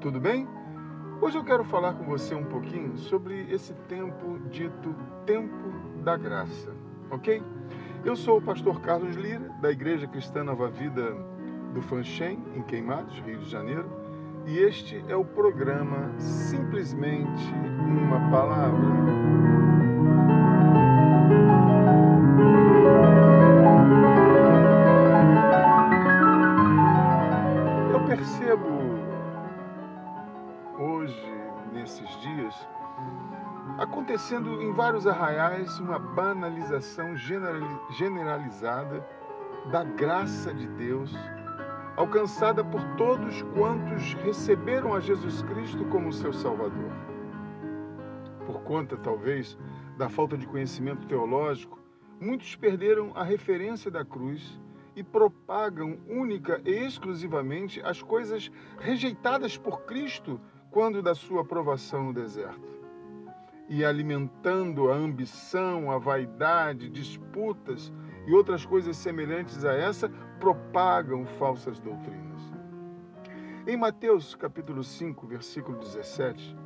tudo bem? Hoje eu quero falar com você um pouquinho sobre esse tempo dito tempo da graça, ok? Eu sou o pastor Carlos Lira, da Igreja Cristã Nova Vida do Fanchen, em Queimados, Rio de Janeiro, e este é o programa Simplesmente uma Palavra. Acontecendo em vários arraiais uma banalização generalizada da graça de Deus, alcançada por todos quantos receberam a Jesus Cristo como seu Salvador. Por conta, talvez, da falta de conhecimento teológico, muitos perderam a referência da cruz e propagam única e exclusivamente as coisas rejeitadas por Cristo quando da sua aprovação no deserto e alimentando a ambição, a vaidade, disputas e outras coisas semelhantes a essa, propagam falsas doutrinas. Em Mateus capítulo 5, versículo 17,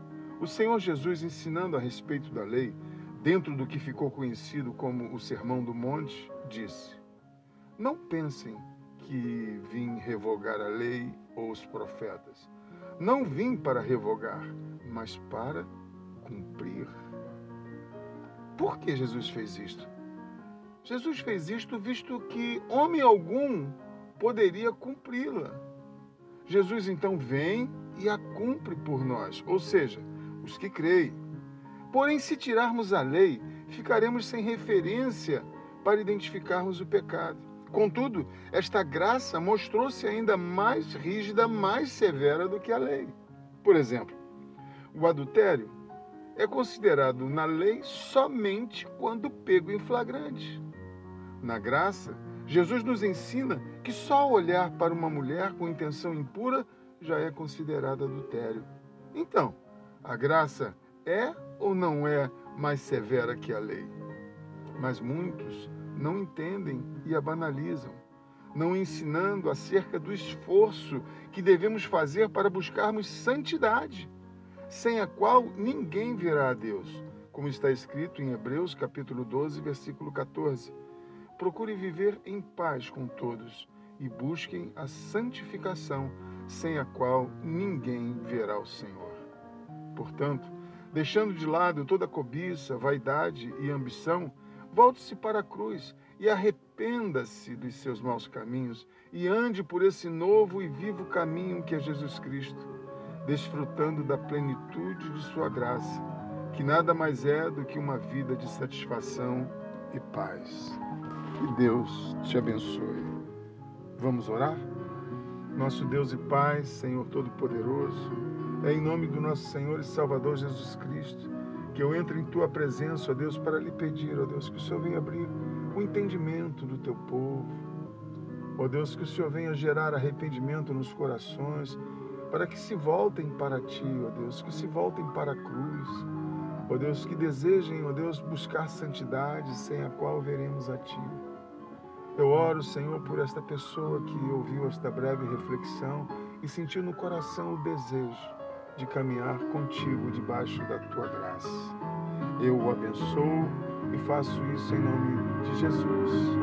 o Senhor Jesus ensinando a respeito da lei, dentro do que ficou conhecido como o Sermão do Monte, disse: Não pensem que vim revogar a lei ou os profetas. Não vim para revogar, mas para cumprir. Por que Jesus fez isto? Jesus fez isto visto que homem algum poderia cumpri-la. Jesus então vem e a cumpre por nós, ou seja, os que creem. Porém, se tirarmos a lei, ficaremos sem referência para identificarmos o pecado. Contudo, esta graça mostrou-se ainda mais rígida, mais severa do que a lei. Por exemplo, o adultério é considerado na lei somente quando pego em flagrante. Na graça, Jesus nos ensina que só olhar para uma mulher com intenção impura já é considerado adultério. Então, a graça é ou não é mais severa que a lei? Mas muitos não entendem e a banalizam, não ensinando acerca do esforço que devemos fazer para buscarmos santidade sem a qual ninguém verá a Deus, como está escrito em Hebreus capítulo 12, versículo 14. Procure viver em paz com todos e busquem a santificação, sem a qual ninguém verá o Senhor. Portanto, deixando de lado toda cobiça, vaidade e ambição, volte-se para a cruz e arrependa-se dos seus maus caminhos e ande por esse novo e vivo caminho que é Jesus Cristo desfrutando da plenitude de Sua graça, que nada mais é do que uma vida de satisfação e paz. Que Deus te abençoe. Vamos orar? Nosso Deus e Pai, Senhor Todo-Poderoso, é em nome do nosso Senhor e Salvador Jesus Cristo que eu entro em Tua presença, ó Deus, para lhe pedir, ó Deus, que o Senhor venha abrir o entendimento do Teu povo. Ó Deus, que o Senhor venha gerar arrependimento nos corações para que se voltem para ti, ó Deus, que se voltem para a cruz, ó Deus, que desejem, ó Deus, buscar santidade sem a qual veremos a ti. Eu oro, Senhor, por esta pessoa que ouviu esta breve reflexão e sentiu no coração o desejo de caminhar contigo debaixo da tua graça. Eu o abençoo e faço isso em nome de Jesus.